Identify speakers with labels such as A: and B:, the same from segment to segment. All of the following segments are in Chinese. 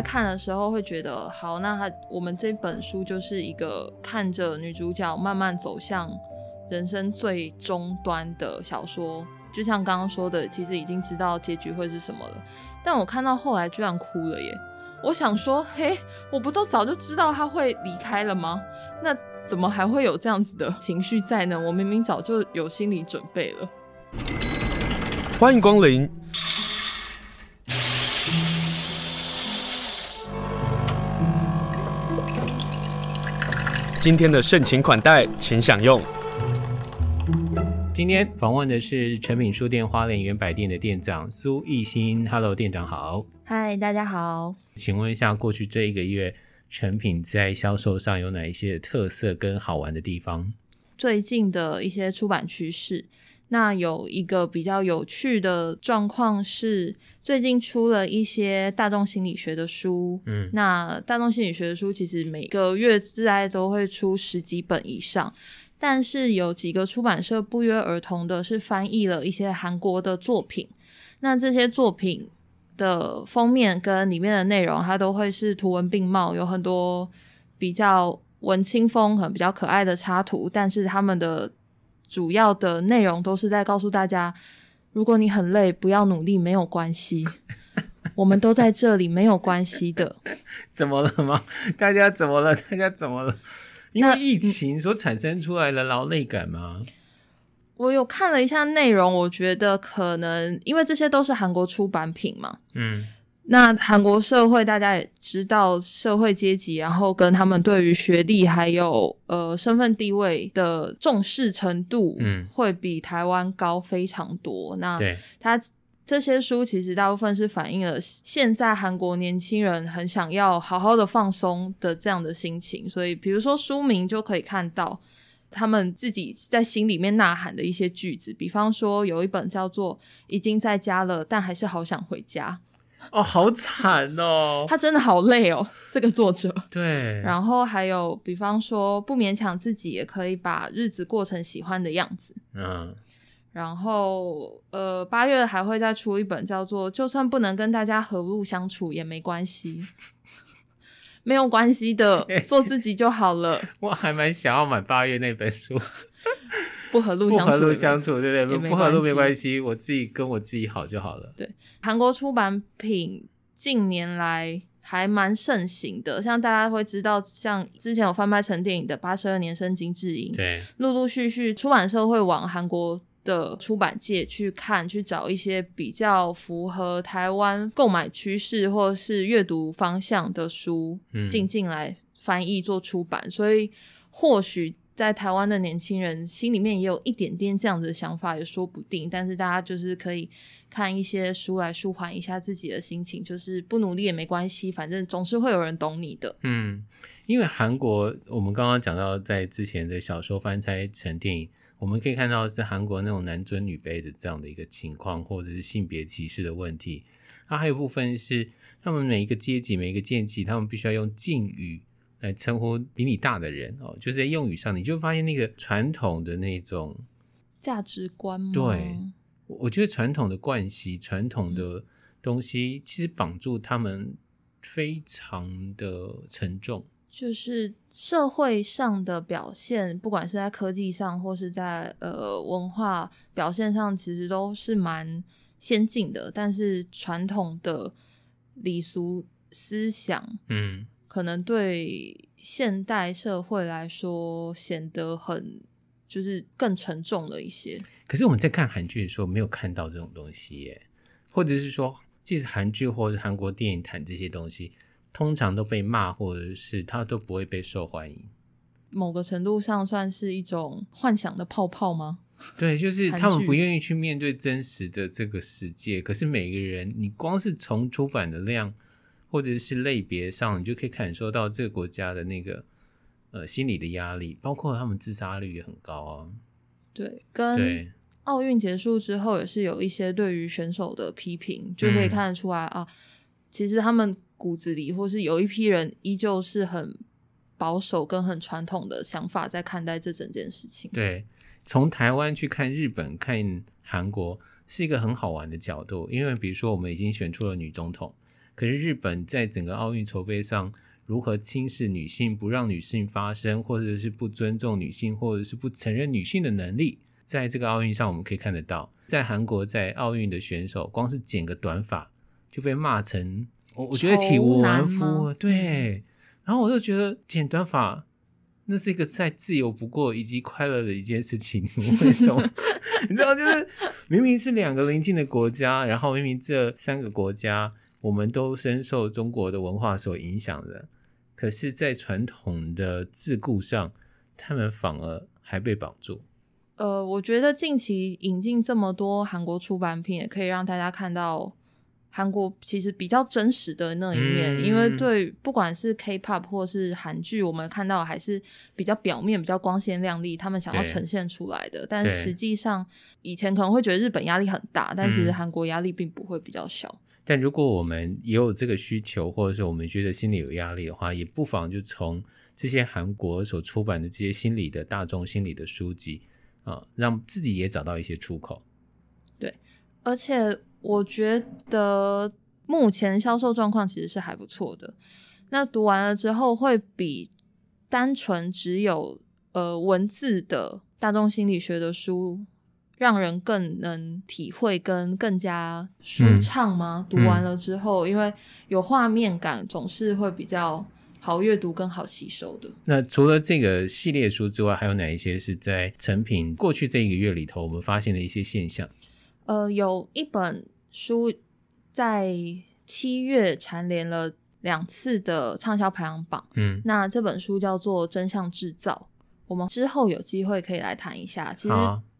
A: 在看的时候会觉得，好，那他我们这本书就是一个看着女主角慢慢走向人生最终端的小说，就像刚刚说的，其实已经知道结局会是什么了。但我看到后来居然哭了耶！我想说，嘿，我不都早就知道他会离开了吗？那怎么还会有这样子的情绪在呢？我明明早就有心理准备了。
B: 欢迎光临。今天的盛情款待，请享用。
C: 今天访问的是诚品书店花莲原百店的店长苏艺兴。Hello，店长好。
A: 嗨，大家好。
C: 请问一下，过去这一个月，成品在销售上有哪一些特色跟好玩的地方？
A: 最近的一些出版趋势。那有一个比较有趣的状况是，最近出了一些大众心理学的书。嗯，那大众心理学的书其实每个月之内都会出十几本以上，但是有几个出版社不约而同的是翻译了一些韩国的作品。那这些作品的封面跟里面的内容，它都会是图文并茂，有很多比较文青风、很比较可爱的插图，但是他们的。主要的内容都是在告诉大家，如果你很累，不要努力，没有关系，我们都在这里，没有关系的。
C: 怎么了吗？大家怎么了？大家怎么了？因为疫情所产生出来的劳累感吗？
A: 我有看了一下内容，我觉得可能因为这些都是韩国出版品嘛。嗯。那韩国社会大家也知道，社会阶级，然后跟他们对于学历还有呃身份地位的重视程度，嗯，会比台湾高非常多。嗯、那他这些书其实大部分是反映了现在韩国年轻人很想要好好的放松的这样的心情，所以比如说书名就可以看到他们自己在心里面呐喊的一些句子，比方说有一本叫做《已经在家了，但还是好想回家》。
C: 哦，好惨哦！
A: 他真的好累哦，这个作者。
C: 对。
A: 然后还有，比方说，不勉强自己，也可以把日子过成喜欢的样子。嗯。然后，呃，八月还会再出一本叫做《就算不能跟大家和睦相处也没关系》，没有关系的，做自己就好了。
C: 我还蛮想要买八月那本书。
A: 不和路相处，不和路相处，
C: 对不对？不和路没关系，我自己跟我自己好就好了。
A: 对，韩国出版品近年来还蛮盛行的，像大家会知道，像之前有翻拍成电影的《八十二年生金智英》，
C: 对，
A: 陆陆续续出版社会往韩国的出版界去看，去找一些比较符合台湾购买趋势或是阅读方向的书进进来翻译做出版，嗯、所以或许。在台湾的年轻人心里面也有一点点这样子的想法，也说不定。但是大家就是可以看一些书来舒缓一下自己的心情，就是不努力也没关系，反正总是会有人懂你的。
C: 嗯，因为韩国，我们刚刚讲到在之前的小说翻拍成电影，我们可以看到是韩国那种男尊女卑的这样的一个情况，或者是性别歧视的问题。它还有部分是他们每一个阶级、每一个阶级，他们必须要用敬语。来称呼比你大的人哦，就是在用语上，你就发现那个传统的那种
A: 价值观吗？
C: 对，我觉得传统的惯习、传统的东西，其实绑住他们非常的沉重。
A: 就是社会上的表现，不管是在科技上，或是在呃文化表现上，其实都是蛮先进的。但是传统的礼俗思想，嗯。可能对现代社会来说显得很就是更沉重了一些。
C: 可是我们在看韩剧的时候没有看到这种东西耶，或者是说，即使韩剧或者韩国电影谈这些东西，通常都被骂，或者是它都不会被受欢迎。
A: 某个程度上算是一种幻想的泡泡吗？
C: 对，就是他们不愿意去面对真实的这个世界。可是每个人，你光是从出版的量。或者是类别上，你就可以感受到这个国家的那个呃心理的压力，包括他们自杀率也很高啊。
A: 对，跟奥运结束之后，也是有一些对于选手的批评，就可以看得出来、嗯、啊，其实他们骨子里或是有一批人依旧是很保守跟很传统的想法在看待这整件事情。
C: 对，从台湾去看日本、看韩国是一个很好玩的角度，因为比如说我们已经选出了女总统。可是日本在整个奥运筹备上，如何轻视女性，不让女性发声，或者是不尊重女性，或者是不承认女性的能力，在这个奥运上我们可以看得到，在韩国在奥运的选手，光是剪个短发就被骂成，我我觉得体无完肤，对。然后我就觉得剪短发。那是一个再自由不过以及快乐的一件事情，为什么？你知道，就是明明是两个邻近的国家，然后明明这三个国家我们都深受中国的文化所影响的，可是，在传统的桎梏上，他们反而还被绑住。
A: 呃，我觉得近期引进这么多韩国出版品，也可以让大家看到。韩国其实比较真实的那一面，嗯、因为对不管是 K-pop 或是韩剧，我们看到还是比较表面、比较光鲜亮丽，他们想要呈现出来的。但实际上，以前可能会觉得日本压力很大，但其实韩国压力并不会比较小。
C: 嗯。但如果我们也有这个需求，或者是我们觉得心里有压力的话，也不妨就从这些韩国所出版的这些心理的大众心理的书籍啊，让自己也找到一些出口。
A: 对，而且。我觉得目前销售状况其实是还不错的。那读完了之后，会比单纯只有呃文字的大众心理学的书，让人更能体会跟更加舒畅吗？嗯、读完了之后，嗯、因为有画面感，总是会比较好阅读跟好吸收的。
C: 那除了这个系列书之外，还有哪一些是在成品过去这一个月里头我们发现的一些现象？
A: 呃，有一本书在七月蝉联了两次的畅销排行榜。嗯，那这本书叫做《真相制造》，我们之后有机会可以来谈一下。其实，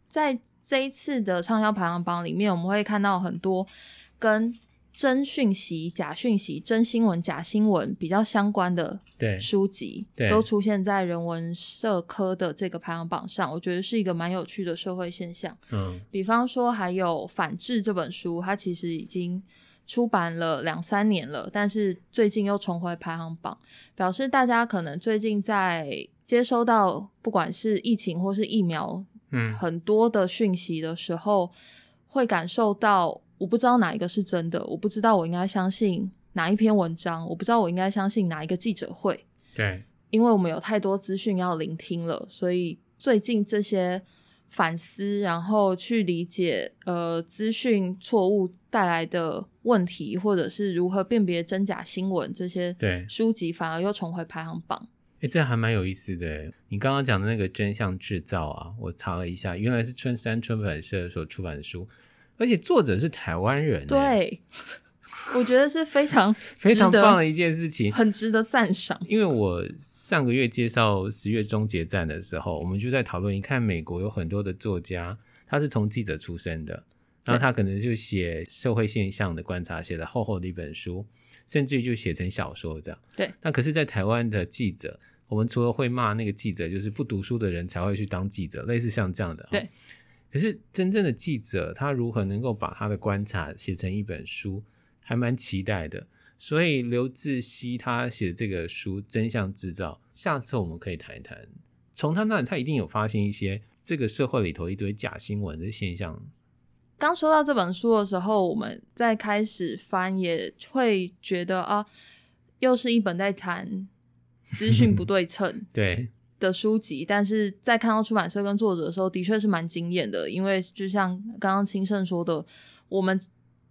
A: 在这一次的畅销排行榜里面，我们会看到很多跟真讯息、假讯息、真新闻、假新闻比较相关的书籍，都出现在人文社科的这个排行榜上。我觉得是一个蛮有趣的社会现象。嗯，比方说还有《反制》这本书，它其实已经出版了两三年了，但是最近又重回排行榜，表示大家可能最近在接收到不管是疫情或是疫苗，嗯，很多的讯息的时候，会感受到。我不知道哪一个是真的，我不知道我应该相信哪一篇文章，我不知道我应该相信哪一个记者会。
C: 对，
A: 因为我们有太多资讯要聆听了，所以最近这些反思，然后去理解呃资讯错误带来的问题，或者是如何辨别真假新闻这些对书籍，反而又重回排行榜。
C: 哎，这还蛮有意思的。你刚刚讲的那个真相制造啊，我查了一下，原来是春山出版社所出版的书。而且作者是台湾人，
A: 对，我觉得是非常
C: 非常棒的一件事情，
A: 很值得赞赏。
C: 因为我上个月介绍十月终结站的时候，我们就在讨论，你看美国有很多的作家，他是从记者出身的，然后他可能就写社会现象的观察，写了厚厚的一本书，甚至于就写成小说这样。
A: 对，
C: 那可是，在台湾的记者，我们除了会骂那个记者，就是不读书的人才会去当记者，类似像这样的。
A: 对。
C: 可是真正的记者，他如何能够把他的观察写成一本书，还蛮期待的。所以刘志熙他写的这个书《真相制造》，下次我们可以谈一谈。从他那里，他一定有发现一些这个社会里头一堆假新闻的现象。
A: 刚说到这本书的时候，我们在开始翻，也会觉得啊，又是一本在谈资讯不对称。
C: 对。
A: 的书籍，但是在看到出版社跟作者的时候，的确是蛮惊艳的。因为就像刚刚清盛说的，我们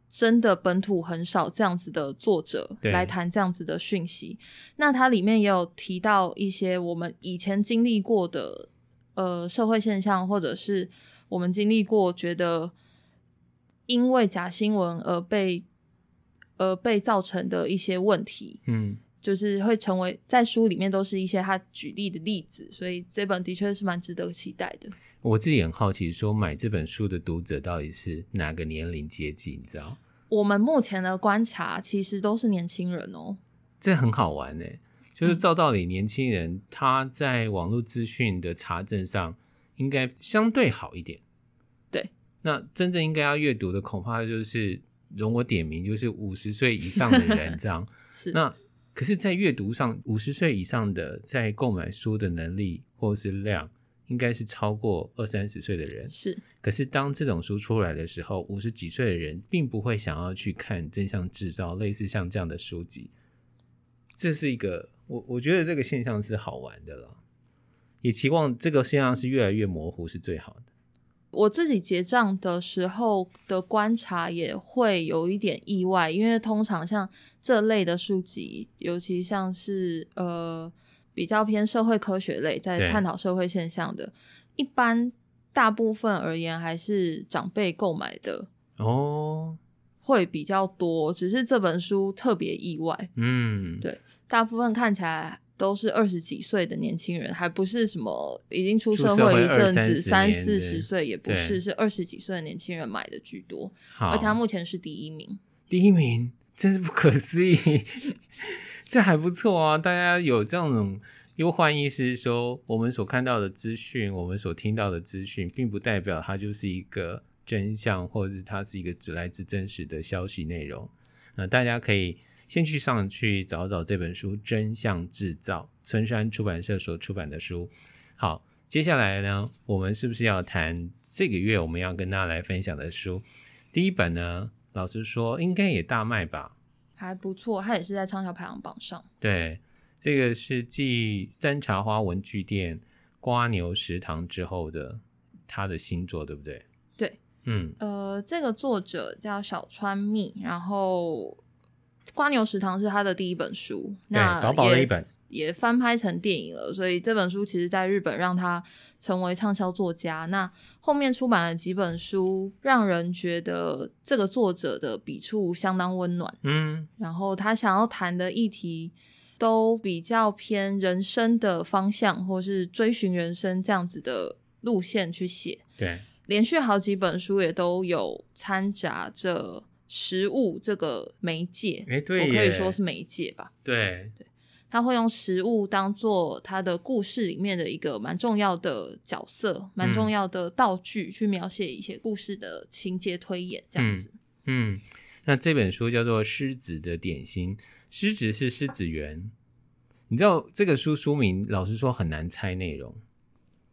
A: 真的本土很少这样子的作者来谈这样子的讯息。那它里面也有提到一些我们以前经历过的呃社会现象，或者是我们经历过觉得因为假新闻而被而被造成的一些问题。嗯。就是会成为在书里面都是一些他举例的例子，所以这本的确是蛮值得期待的。
C: 我自己很好奇，说买这本书的读者到底是哪个年龄阶级？你知道？
A: 我们目前的观察其实都是年轻人哦。
C: 这很好玩呢，就是照道理，年轻人他在网络资讯的查证上应该相对好一点。
A: 对，
C: 那真正应该要阅读的，恐怕就是容我点名，就是五十岁以上的人这样。
A: 是
C: 那。可是，在阅读上，五十岁以上的在购买书的能力或是量，应该是超过二三十岁的人。
A: 是，
C: 可是当这种书出来的时候，五十几岁的人并不会想要去看《真相制造》类似像这样的书籍。这是一个我我觉得这个现象是好玩的了，也期望这个现象是越来越模糊是最好的。
A: 我自己结账的时候的观察也会有一点意外，因为通常像这类的书籍，尤其像是呃比较偏社会科学类，在探讨社会现象的，一般大部分而言还是长辈购买的哦，会比较多。只是这本书特别意外，嗯，对，大部分看起来。都是二十几岁的年轻人，还不是什么已经出社会一阵子三四十岁，也不是，是二十几岁的年轻人买的居多。而且他目前是第一名，
C: 第一名真是不可思议，这还不错啊！大家有这种忧患意识，说我们所看到的资讯，我们所听到的资讯，并不代表它就是一个真相，或者是它是一个只来自真实的消息内容。那大家可以。先去上去找找这本书《真相制造》，村山出版社所出版的书。好，接下来呢，我们是不是要谈这个月我们要跟大家来分享的书？第一本呢，老实说应该也大卖吧？
A: 还不错，它也是在畅销排行榜上。
C: 对，这个是继三茶花文具店、瓜牛食堂之后的他的新作，对不对？
A: 对，嗯，呃，这个作者叫小川糸，然后。瓜牛食堂是他的第一本书，那
C: 薄薄的一本，
A: 也翻拍成电影了。所以这本书其实在日本让他成为畅销作家。那后面出版了几本书，让人觉得这个作者的笔触相当温暖。嗯，然后他想要谈的议题都比较偏人生的方向，或是追寻人生这样子的路线去写。
C: 对，
A: 连续好几本书也都有掺杂着。食物这个媒介，我可以说是媒介吧。
C: 对，
A: 对，他会用食物当做他的故事里面的一个蛮重要的角色，蛮重要的道具，去描写一些故事的情节推演，这样子
C: 嗯。嗯，那这本书叫做《狮子的点心》，狮子是狮子园。你知道这个书书名，老实说很难猜内容。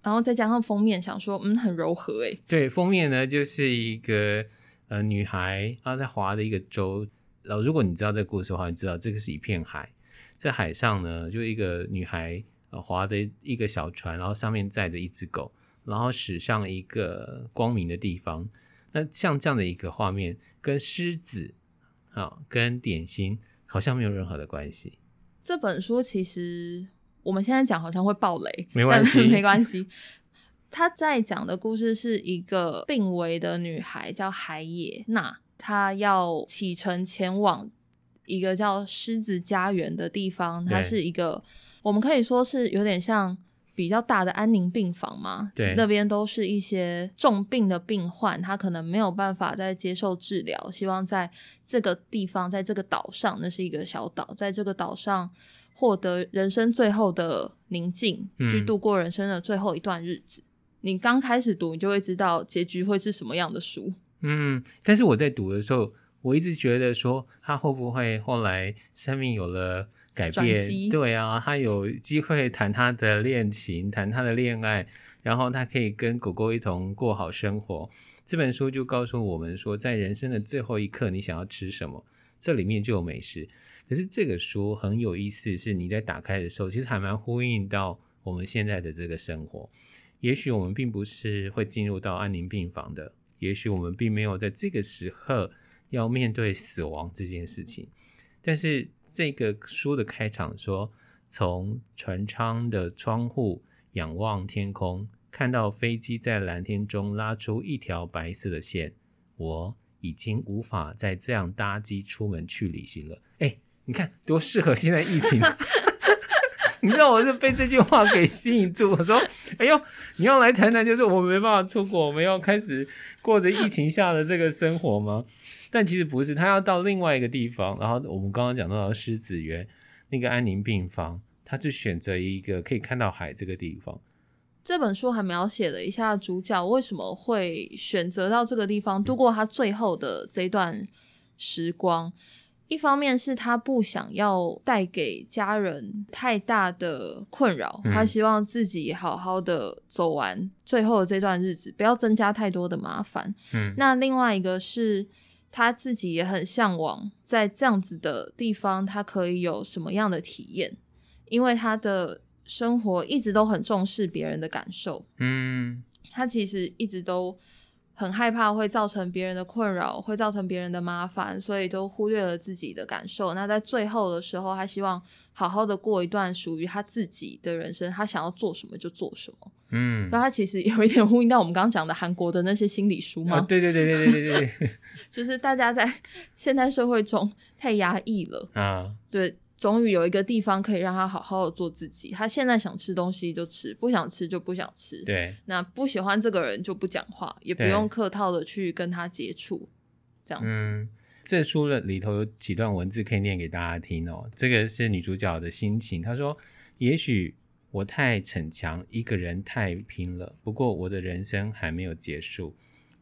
A: 然后再加上封面，想说，嗯，很柔和诶。
C: 对，封面呢就是一个。呃，女孩她在划的一个舟，然后如果你知道这个故事的话，你知道这个是一片海，在海上呢，就一个女孩呃划的一个小船，然后上面载着一只狗，然后驶向一个光明的地方。那像这样的一个画面，跟狮子啊、哦，跟点心好像没有任何的关系。
A: 这本书其实我们现在讲好像会爆雷，
C: 没关系，
A: 没关系。他在讲的故事是一个病危的女孩，叫海野娜，她要启程前往一个叫狮子家园的地方。它是一个，我们可以说是有点像比较大的安宁病房嘛。
C: 对，
A: 那边都是一些重病的病患，他可能没有办法再接受治疗，希望在这个地方，在这个岛上，那是一个小岛，在这个岛上获得人生最后的宁静，嗯，去度过人生的最后一段日子。你刚开始读，你就会知道结局会是什么样的书。
C: 嗯，但是我在读的时候，我一直觉得说，他会不会后来生命有了改变？对啊，他有机会谈他的恋情，谈他的恋爱，然后他可以跟狗狗一同过好生活。这本书就告诉我们说，在人生的最后一刻，你想要吃什么，这里面就有美食。可是这个书很有意思，是你在打开的时候，其实还蛮呼应到我们现在的这个生活。也许我们并不是会进入到安宁病房的，也许我们并没有在这个时刻要面对死亡这件事情。但是这个书的开场说，从船舱的窗户仰望天空，看到飞机在蓝天中拉出一条白色的线，我已经无法再这样搭机出门去旅行了。哎，你看多适合现在疫情。你知道我是被这句话给吸引住。我说：“哎呦，你要来谈谈，就是我没办法出国，我们要开始过着疫情下的这个生活吗？”但其实不是，他要到另外一个地方。然后我们刚刚讲到的狮子园那个安宁病房，他就选择一个可以看到海这个地方。
A: 这本书还描写了一下主角为什么会选择到这个地方度过他最后的这段时光。一方面是他不想要带给家人太大的困扰，嗯、他希望自己好好的走完最后的这段日子，不要增加太多的麻烦。嗯，那另外一个是他自己也很向往在这样子的地方，他可以有什么样的体验，因为他的生活一直都很重视别人的感受。嗯，他其实一直都。很害怕会造成别人的困扰，会造成别人的麻烦，所以都忽略了自己的感受。那在最后的时候，他希望好好的过一段属于他自己的人生，他想要做什么就做什么。嗯，那他其实有一点呼应到我们刚刚讲的韩国的那些心理书嘛。
C: 对对对对对对对，
A: 就是大家在 现代社会中太压抑了啊。对。终于有一个地方可以让他好好的做自己。他现在想吃东西就吃，不想吃就不想吃。
C: 对，
A: 那不喜欢这个人就不讲话，也不用客套的去跟他接触，这样子。
C: 嗯，这书的里头有几段文字可以念给大家听哦。这个是女主角的心情，她说：“也许我太逞强，一个人太拼了。不过我的人生还没有结束，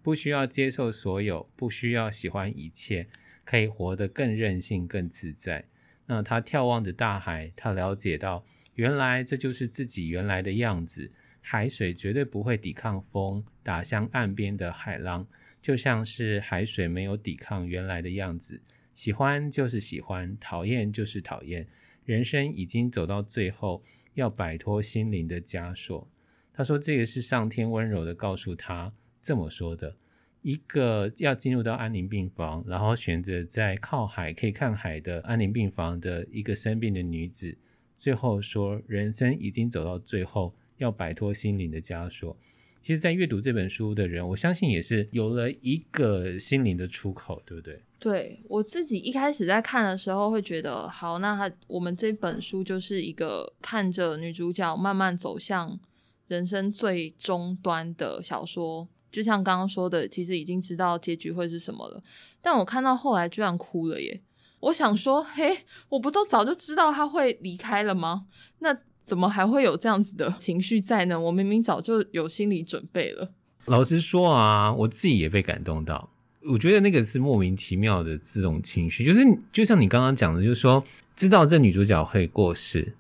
C: 不需要接受所有，不需要喜欢一切，可以活得更任性、更自在。”那他眺望着大海，他了解到，原来这就是自己原来的样子。海水绝对不会抵抗风打向岸边的海浪，就像是海水没有抵抗原来的样子。喜欢就是喜欢，讨厌就是讨厌。人生已经走到最后，要摆脱心灵的枷锁。他说，这个是上天温柔地告诉他这么说的。一个要进入到安宁病房，然后选择在靠海可以看海的安宁病房的一个生病的女子，最后说人生已经走到最后，要摆脱心灵的枷锁。其实，在阅读这本书的人，我相信也是有了一个心灵的出口，对不对？
A: 对，我自己一开始在看的时候会觉得，好，那他我们这本书就是一个看着女主角慢慢走向人生最终端的小说。就像刚刚说的，其实已经知道结局会是什么了，但我看到后来居然哭了耶！我想说，嘿，我不都早就知道他会离开了吗？那怎么还会有这样子的情绪在呢？我明明早就有心理准备了。
C: 老实说啊，我自己也被感动到。我觉得那个是莫名其妙的这种情绪，就是就像你刚刚讲的，就是说知道这女主角会过世，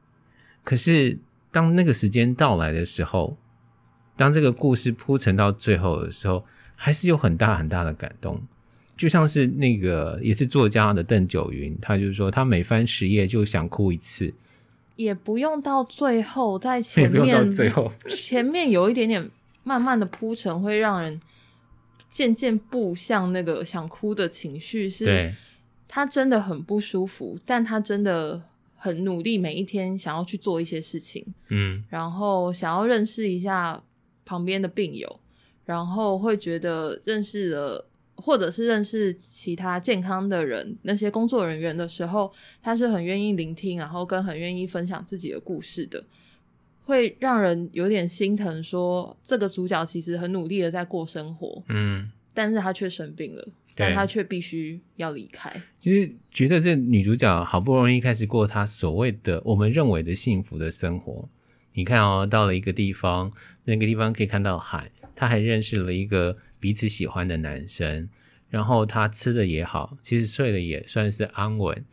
C: 可是当那个时间到来的时候。当这个故事铺陈到最后的时候，还是有很大很大的感动，就像是那个也是作家的邓九云，他就是说他每翻十页就想哭一次，
A: 也不用到最后，在 前面
C: 最后
A: 前面有一点点慢慢的铺陈，会让人渐渐步向那个想哭的情绪，是他真的很不舒服，但他真的很努力，每一天想要去做一些事情，嗯，然后想要认识一下。旁边的病友，然后会觉得认识了，或者是认识其他健康的人，那些工作人员的时候，他是很愿意聆听，然后跟很愿意分享自己的故事的，会让人有点心疼说。说这个主角其实很努力的在过生活，嗯，但是他却生病了，但他却必须要离开。
C: 其实觉得这女主角好不容易开始过她所谓的我们认为的幸福的生活。你看哦，到了一个地方，那个地方可以看到海，他还认识了一个彼此喜欢的男生，然后他吃的也好，其实睡得也算是安稳。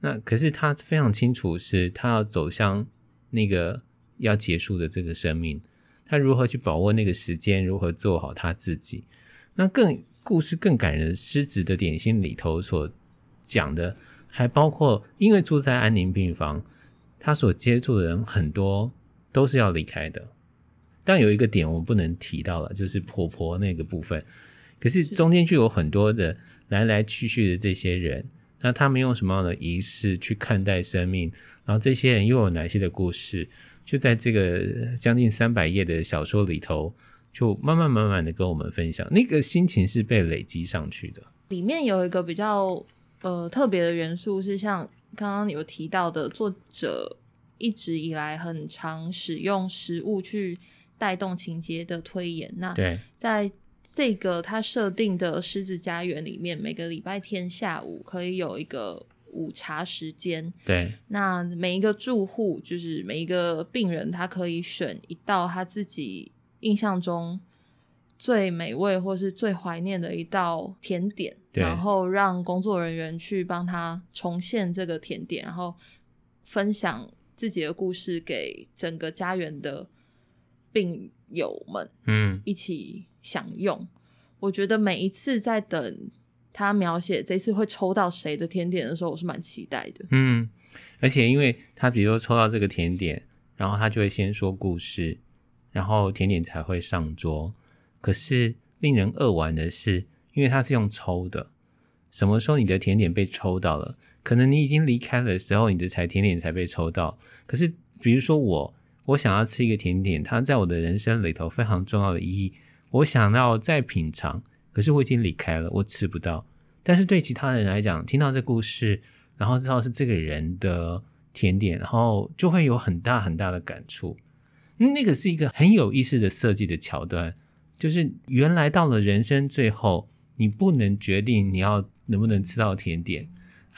C: 那可是他非常清楚，是他要走向那个要结束的这个生命，他如何去把握那个时间，如何做好他自己。那更故事更感人，狮子的点心里头所讲的，还包括因为住在安宁病房，他所接触的人很多。都是要离开的，但有一个点我们不能提到了，就是婆婆那个部分。可是中间就有很多的来来去去的这些人，那他们用什么样的仪式去看待生命？然后这些人又有哪些的故事？就在这个将近三百页的小说里头，就慢慢慢慢的跟我们分享，那个心情是被累积上去的。
A: 里面有一个比较呃特别的元素，是像刚刚有提到的作者。一直以来很常使用食物去带动情节的推演。那在这个他设定的狮子家园里面，每个礼拜天下午可以有一个午茶时间。
C: 对，
A: 那每一个住户就是每一个病人，他可以选一道他自己印象中最美味或是最怀念的一道甜点，然后让工作人员去帮他重现这个甜点，然后分享自己的故事给整个家园的病友们，嗯，一起享用。嗯、我觉得每一次在等他描写这次会抽到谁的甜点的时候，我是蛮期待的。
C: 嗯，而且因为他比如说抽到这个甜点，然后他就会先说故事，然后甜点才会上桌。可是令人扼腕的是，因为他是用抽的，什么时候你的甜点被抽到了？可能你已经离开的时候，你的才甜点才被抽到。可是比如说我，我想要吃一个甜点，它在我的人生里头非常重要的意义，我想要再品尝，可是我已经离开了，我吃不到。但是对其他人来讲，听到这故事，然后知道是这个人的甜点，然后就会有很大很大的感触。那个是一个很有意思的设计的桥段。就是原来到了人生最后，你不能决定你要能不能吃到甜点，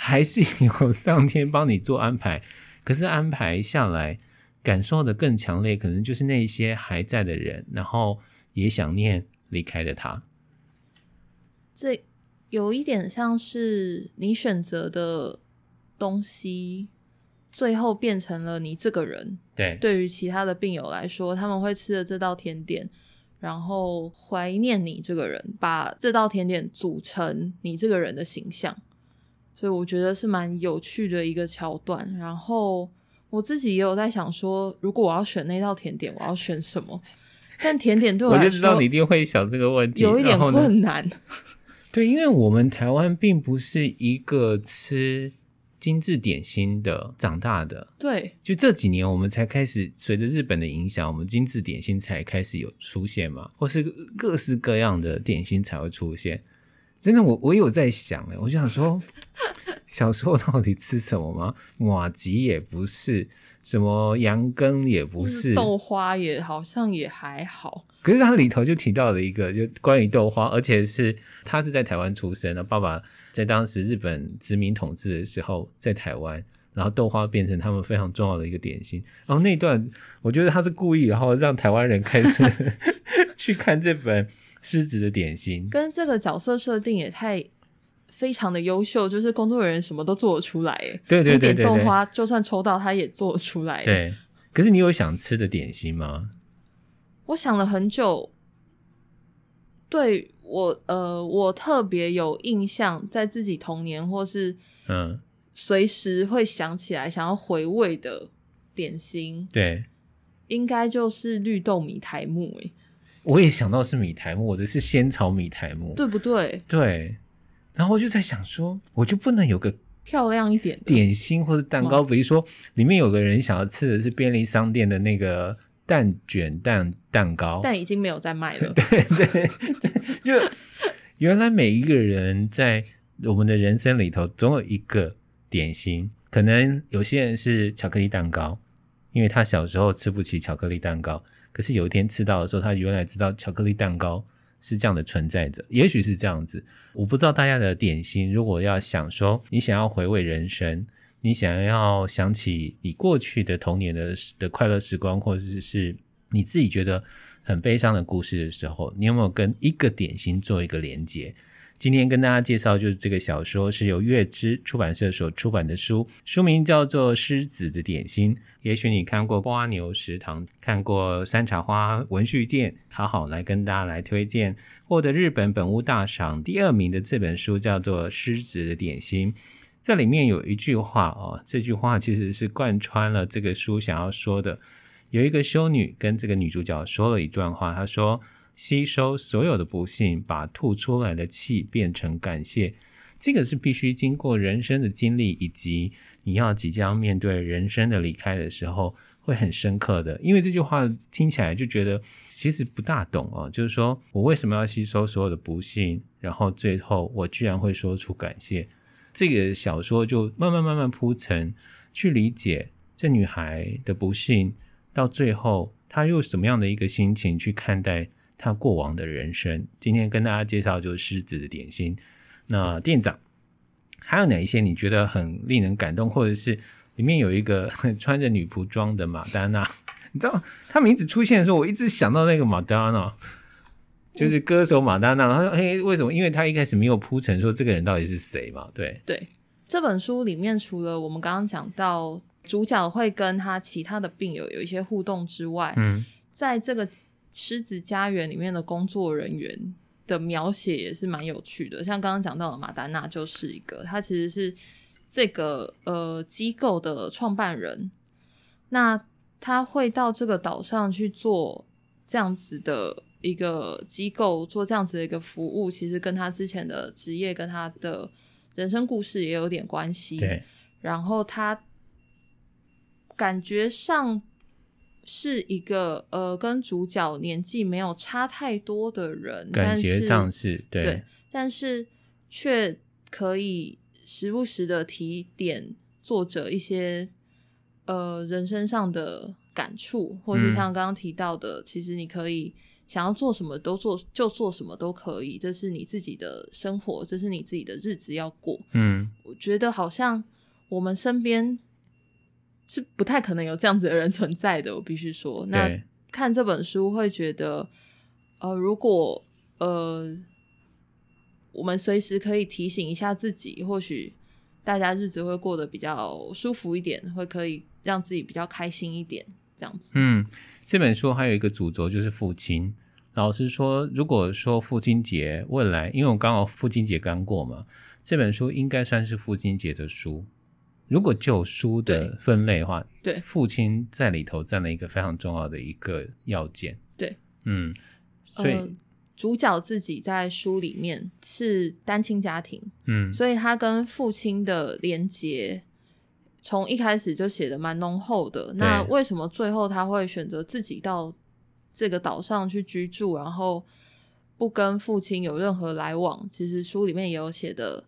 C: 还是有上天帮你做安排。可是安排下来，感受的更强烈，可能就是那些还在的人，然后也想念离开的他。
A: 这有一点像是你选择的东西，最后变成了你这个人。
C: 对，
A: 对于其他的病友来说，他们会吃的这道甜点。然后怀念你这个人，把这道甜点组成你这个人的形象，所以我觉得是蛮有趣的一个桥段。然后我自己也有在想说，如果我要选那道甜点，我要选什么？但甜点对我来说，
C: 我就知道你一定会想这个问题，
A: 有一点困难。
C: 对，因为我们台湾并不是一个吃。精致点心的长大的，
A: 对，
C: 就这几年我们才开始随着日本的影响，我们精致点心才开始有出现嘛，或是各式各样的点心才会出现。真的，我我有在想哎，我就想说，小时候到底吃什么吗？麻糬也不是。什么羊羹也不是，
A: 豆花也好像也还好。
C: 可是它里头就提到了一个，就关于豆花，而且是他是在台湾出生的，爸爸在当时日本殖民统治的时候在台湾，然后豆花变成他们非常重要的一个点心。然后那段我觉得他是故意，然后让台湾人开始 去看这本狮子的点心，
A: 跟这个角色设定也太。非常的优秀，就是工作人员什么都做得出来，
C: 对对对对，
A: 点豆花就算抽到，他也做得出来。
C: 对，可是你有想吃的点心吗？
A: 我想了很久，对我呃，我特别有印象，在自己童年或是嗯，随时会想起来想要回味的点心，
C: 对，
A: 应该就是绿豆米苔目。哎，
C: 我也想到是米苔目，我的是仙草米苔目，
A: 对不对？
C: 对。然后我就在想说，我就不能有个
A: 漂亮一点的
C: 点心或者蛋糕，比如说里面有个人想要吃的是便利商店的那个蛋卷蛋蛋糕，
A: 但已经没有在卖了。
C: 对对对，就原来每一个人在我们的人生里头总有一个点心，可能有些人是巧克力蛋糕，因为他小时候吃不起巧克力蛋糕，可是有一天吃到的时候，他原来知道巧克力蛋糕。是这样的存在着，也许是这样子，我不知道大家的点心。如果要想说，你想要回味人生，你想要想起你过去的童年的的快乐时光，或者是你自己觉得很悲伤的故事的时候，你有没有跟一个点心做一个连接？今天跟大家介绍就是这个小说，是由月之出版社所出版的书，书名叫做《狮子的点心》。也许你看过蜗牛食堂，看过山茶花文具店，好好来跟大家来推荐获得日本本屋大赏第二名的这本书，叫做《狮子的点心》。这里面有一句话哦，这句话其实是贯穿了这个书想要说的。有一个修女跟这个女主角说了一段话，她说。吸收所有的不幸，把吐出来的气变成感谢，这个是必须经过人生的经历，以及你要即将面对人生的离开的时候，会很深刻的。因为这句话听起来就觉得其实不大懂哦，就是说我为什么要吸收所有的不幸，然后最后我居然会说出感谢。这个小说就慢慢慢慢铺陈，去理解这女孩的不幸，到最后她用什么样的一个心情去看待。他过往的人生，今天跟大家介绍就是狮子的点心。那店长还有哪一些你觉得很令人感动，或者是里面有一个 穿着女仆装的马丹娜？你知道他名字出现的时候，我一直想到那个马丹娜。就是歌手马丹娜。他说：“嘿，为什么？因为他一开始没有铺陈说这个人到底是谁嘛？”对
A: 对，这本书里面除了我们刚刚讲到主角会跟他其他的病友有一些互动之外，嗯，在这个狮子家园里面的工作人员的描写也是蛮有趣的。像刚刚讲到的马丹娜就是一个，他其实是这个呃机构的创办人，那他会到这个岛上去做这样子的。一个机构做这样子的一个服务，其实跟他之前的职业跟他的人生故事也有点关系。
C: 对，
A: 然后他感觉上是一个呃，跟主角年纪没有差太多的人，
C: 感觉上是对，
A: 对，但是却可以时不时的提点作者一些呃人生上的感触，或是像刚刚提到的，嗯、其实你可以。想要做什么都做，就做什么都可以。这是你自己的生活，这是你自己的日子要过。
C: 嗯，
A: 我觉得好像我们身边是不太可能有这样子的人存在的。我必须说，那看这本书会觉得，呃，如果呃，我们随时可以提醒一下自己，或许大家日子会过得比较舒服一点，会可以让自己比较开心一点，这样子。
C: 嗯，这本书还有一个主轴就是父亲。老实说，如果说父亲节未来，因为我刚好父亲节刚过嘛，这本书应该算是父亲节的书。如果就书的分类的话，
A: 对，
C: 父亲在里头占了一个非常重要的一个要件。
A: 对，
C: 嗯，所以、
A: 呃、主角自己在书里面是单亲家庭，
C: 嗯，
A: 所以他跟父亲的连结从一开始就写的蛮浓厚的。那为什么最后他会选择自己到这个岛上去居住，然后不跟父亲有任何来往。其实书里面也有写的，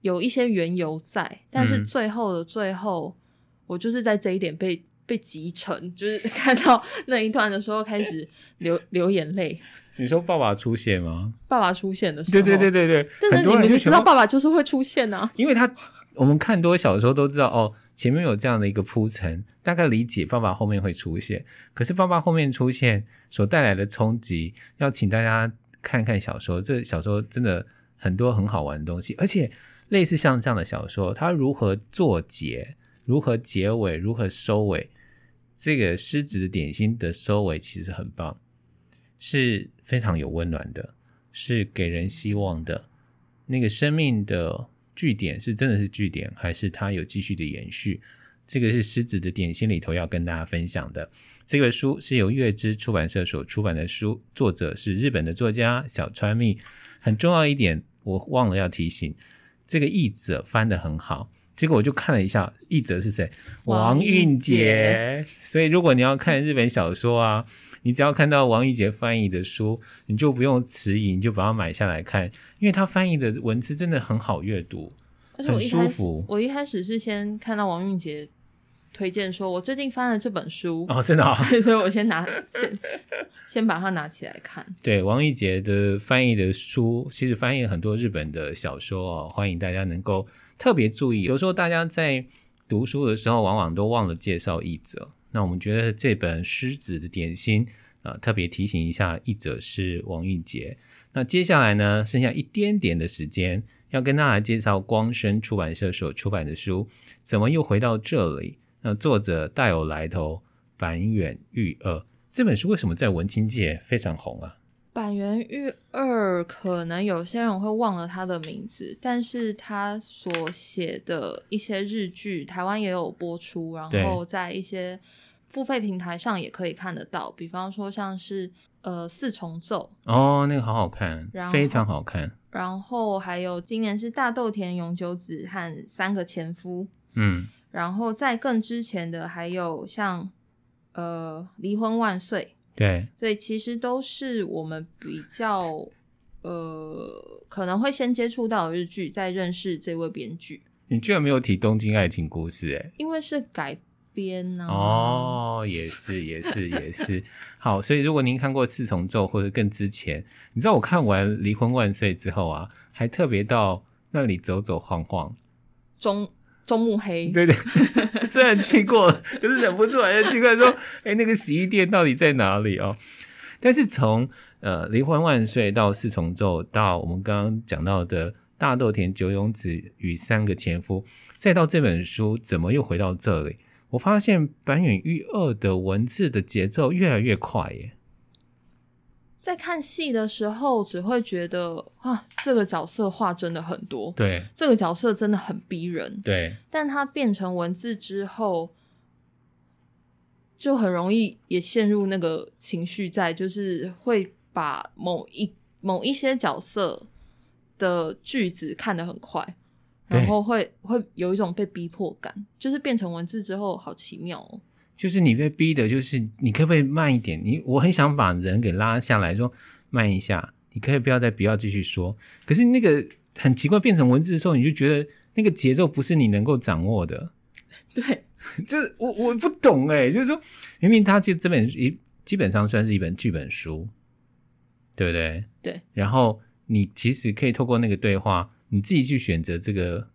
A: 有一些缘由在，但是最后的最后，嗯、我就是在这一点被被集成，就是 看到那一段的时候开始流流眼泪。
C: 你说爸爸出现吗？
A: 爸爸出现的时候，
C: 对对对对对。
A: 但是你明明知道爸爸就是会出现啊，
C: 因为他我们看多小说都知道哦。前面有这样的一个铺陈，大概理解爸爸后面会出现。可是爸爸后面出现所带来的冲击，要请大家看看小说。这小说真的很多很好玩的东西，而且类似像这样的小说，它如何作结，如何结尾，如何收尾。这个狮子的点心的收尾其实很棒，是非常有温暖的，是给人希望的。那个生命的。据点是真的是据点，还是它有继续的延续？这个是狮子的点心里头要跟大家分享的。这个书是由月之出版社所出版的书，作者是日本的作家小川蜜。很重要一点，我忘了要提醒，这个译者翻得很好。结果我就看了一下，译者是谁？王韵杰。所以如果你要看日本小说啊。你只要看到王韵杰翻译的书，你就不用迟疑，你就把它买下来看，因为他翻译的文字真的很好阅读，很舒服。
A: 我一开始是先看到王玉洁推荐，说我最近翻了这本书
C: 哦，真的啊，
A: 所以我先拿先先把它拿起来看。
C: 对，王玉杰的翻译的书，其实翻译了很多日本的小说哦，欢迎大家能够特别注意。有时候大家在读书的时候，往往都忘了介绍译者。那我们觉得这本《狮子的点心》啊、呃，特别提醒一下，译者是王玉杰。那接下来呢，剩下一点点的时间，要跟大家介绍光生出版社所出版的书。怎么又回到这里？那作者大有来头，板垣玉二。这本书为什么在文青界非常红啊？
A: 板垣玉二，可能有些人会忘了他的名字，但是他所写的一些日剧，台湾也有播出，然后在一些付费平台上也可以看得到，比方说像是呃四重奏
C: 哦，那个好好看，非常好看。
A: 然后还有今年是大豆田永久子和三个前夫，
C: 嗯，
A: 然后在更之前的还有像呃离婚万岁。
C: 对，
A: 所以其实都是我们比较呃可能会先接触到的日剧，再认识这位编剧。
C: 你居然没有提《东京爱情故事》哎？
A: 因为是改编呢、啊。
C: 哦，也是，也是，也是。好，所以如果您看过《四重奏》或者更之前，你知道我看完《离婚万岁》之后啊，还特别到那里走走晃晃。
A: 中。中目黑，
C: 对对，虽然去过，可是忍不住还要去看，说，哎、那个洗衣店到底在哪里哦？但是从呃离婚万岁到四重奏，到我们刚刚讲到的大豆田久永子与三个前夫，再到这本书怎么又回到这里？我发现坂元裕二的文字的节奏越来越快耶。
A: 在看戏的时候，只会觉得啊，这个角色话真的很多，
C: 对，
A: 这个角色真的很逼人，
C: 对。
A: 但它变成文字之后，就很容易也陷入那个情绪，在就是会把某一某一些角色的句子看得很快，然后会会有一种被逼迫感，就是变成文字之后，好奇妙哦。
C: 就是你被逼的，就是你可不可以慢一点？你我很想把人给拉下来说慢一下，你可以不要再不要继续说。可是那个很奇怪，变成文字的时候，你就觉得那个节奏不是你能够掌握的。
A: 对，
C: 就是我我不懂哎、欸，就是说明明他这这本一基本上算是一本剧本书，对不对？
A: 对。
C: 然后你其实可以透过那个对话，你自己去选择这个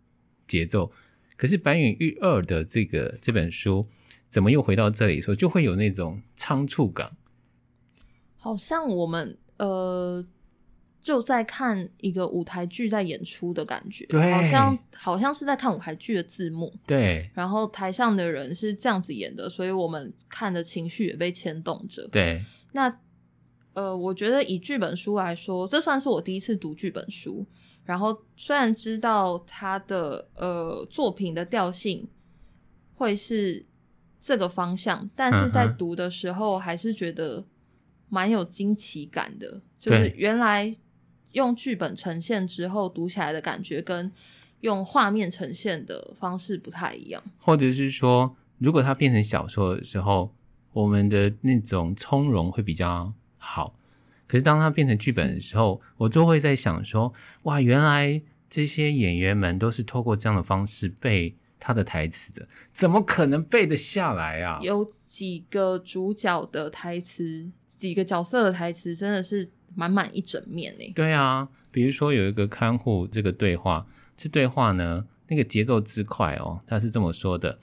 C: 节奏。可是坂元裕二的这个这本书。怎么又回到这里说，就会有那种仓促感，
A: 好像我们呃就在看一个舞台剧在演出的感觉，
C: 对，
A: 好像好像是在看舞台剧的字幕，
C: 对。
A: 然后台上的人是这样子演的，所以我们看的情绪也被牵动着。
C: 对。
A: 那呃，我觉得以剧本书来说，这算是我第一次读剧本书。然后虽然知道他的呃作品的调性会是。这个方向，但是在读的时候还是觉得蛮有惊奇感的，就是原来用剧本呈现之后读起来的感觉跟用画面呈现的方式不太一样，
C: 或者是说，如果它变成小说的时候，我们的那种从容会比较好。可是当它变成剧本的时候，我就会在想说，哇，原来这些演员们都是透过这样的方式被。他的台词的，怎么可能背得下来啊？
A: 有几个主角的台词，几个角色的台词，真的是满满一整面诶。
C: 对啊，比如说有一个看护，这个对话，这对话呢，那个节奏之快哦，他是这么说的：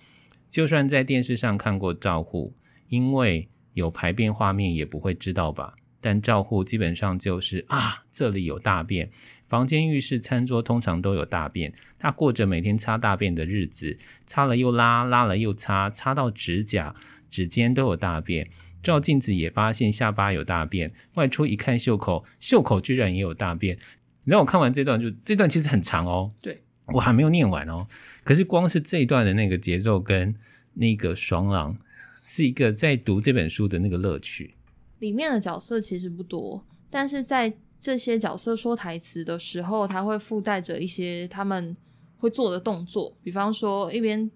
C: 就算在电视上看过照护，因为有排便画面，也不会知道吧？但照护基本上就是啊，这里有大便。房间、浴室、餐桌通常都有大便。他过着每天擦大便的日子，擦了又拉，拉了又擦，擦到指甲、指尖都有大便。照镜子也发现下巴有大便。外出一看袖口，袖口居然也有大便。你让我看完这段就，就这段其实很长哦。
A: 对，
C: 我还没有念完哦。可是光是这一段的那个节奏跟那个爽朗，是一个在读这本书的那个乐趣。
A: 里面的角色其实不多，但是在。这些角色说台词的时候，他会附带着一些他们会做的动作，比方说一边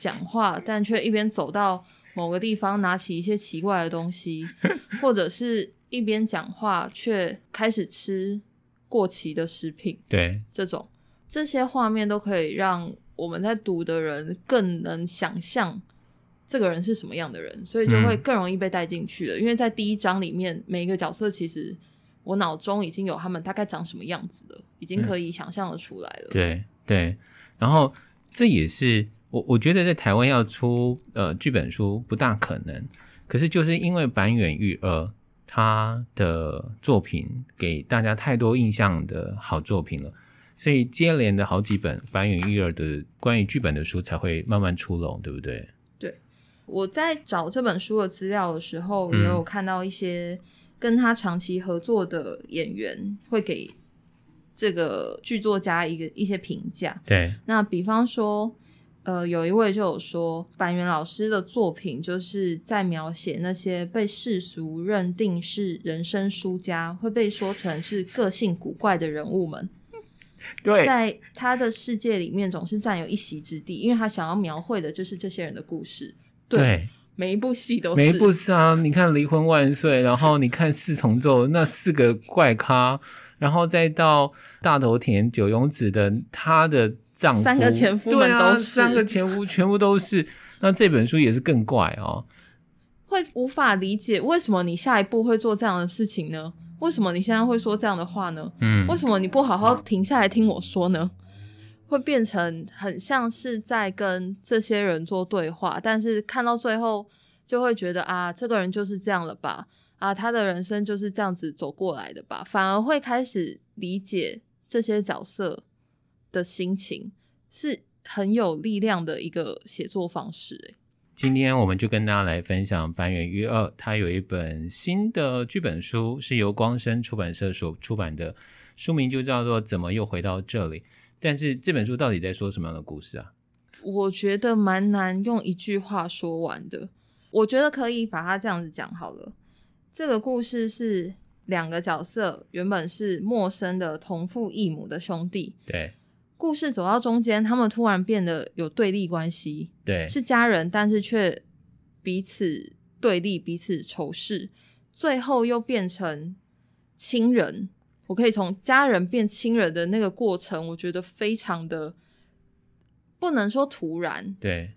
A: 讲话，但却一边走到某个地方拿起一些奇怪的东西，或者是一边讲话却开始吃过期的食品。
C: 对，
A: 这种这些画面都可以让我们在读的人更能想象这个人是什么样的人，所以就会更容易被带进去了。嗯。因为在第一章里面，每一个角色其实。我脑中已经有他们大概长什么样子了，已经可以想象的出来了。
C: 嗯、对对，然后这也是我我觉得在台湾要出呃剧本书不大可能，可是就是因为板垣育二他的作品给大家太多印象的好作品了，所以接连的好几本坂元裕二的关于剧本的书才会慢慢出笼，对不对？
A: 对，我在找这本书的资料的时候，也有看到一些。跟他长期合作的演员会给这个剧作家一个一些评价。
C: 对，
A: 那比方说，呃，有一位就有说，板垣老师的作品就是在描写那些被世俗认定是人生输家，会被说成是个性古怪的人物们。
C: 对，
A: 在他的世界里面总是占有一席之地，因为他想要描绘的就是这些人的故事。对。对每一部戏都是，
C: 每一部是啊！你看《离婚万岁》，然后你看《四重奏》，那四个怪咖，然后再到大头田九勇子的她的丈夫，
A: 三个前夫们都是，
C: 对啊，三个前夫全部都是。那这本书也是更怪哦，
A: 会无法理解为什么你下一步会做这样的事情呢？为什么你现在会说这样的话呢？嗯，为什么你不好好停下来听我说呢？会变成很像是在跟这些人做对话，但是看到最后就会觉得啊，这个人就是这样了吧？啊，他的人生就是这样子走过来的吧，反而会开始理解这些角色的心情，是很有力量的一个写作方式。
C: 今天我们就跟大家来分享坂元裕二，他有一本新的剧本书，是由光生出版社所出版的，书名就叫做《怎么又回到这里》。但是这本书到底在说什么样的故事啊？
A: 我觉得蛮难用一句话说完的。我觉得可以把它这样子讲好了。这个故事是两个角色原本是陌生的同父异母的兄弟，
C: 对。
A: 故事走到中间，他们突然变得有对立关系，
C: 对，
A: 是家人，但是却彼此对立、彼此仇视，最后又变成亲人。我可以从家人变亲人的那个过程，我觉得非常的不能说突然，
C: 对，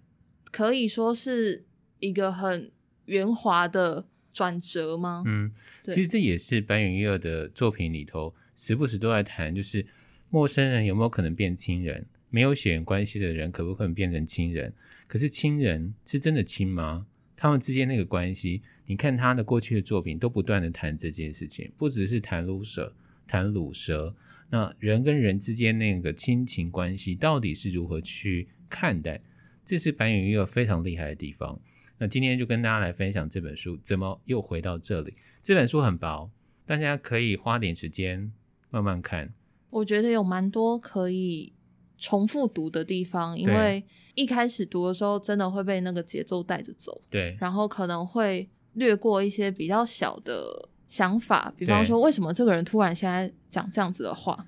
A: 可以说是一个很圆滑的转折吗？
C: 嗯，其实这也是白云一二的作品里头时不时都在谈，就是。陌生人有没有可能变亲人？没有血缘关系的人可不可能变成亲人？可是亲人是真的亲吗？他们之间那个关系，你看他的过去的作品都不断的谈这件事情，不只是谈鲁蛇，谈鲁蛇。那人跟人之间那个亲情关系到底是如何去看待？这是坂元裕二非常厉害的地方。那今天就跟大家来分享这本书，怎么又回到这里？这本书很薄，大家可以花点时间慢慢看。
A: 我觉得有蛮多可以重复读的地方，因为一开始读的时候真的会被那个节奏带着走，
C: 对，
A: 然后可能会略过一些比较小的想法，比方说为什么这个人突然现在讲这样子的话？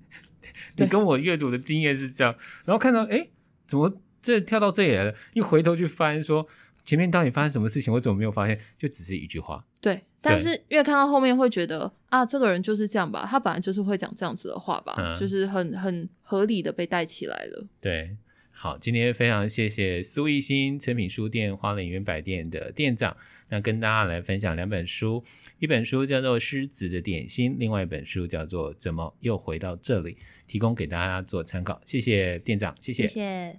C: 你跟我阅读的经验是这样，然后看到哎，怎么这跳到这里来了？一回头去翻说。前面到底发生什么事情？我怎么没有发现？就只是一句话。
A: 对，但是越看到后面会觉得啊，这个人就是这样吧，他本来就是会讲这样子的话吧，嗯、就是很很合理的被带起来了。
C: 对，好，今天非常谢谢苏艺兴诚品书店花莲远百店的店长，那跟大家来分享两本书，一本书叫做《狮子的点心》，另外一本书叫做《怎么又回到这里》，提供给大家做参考。谢谢店长，谢谢。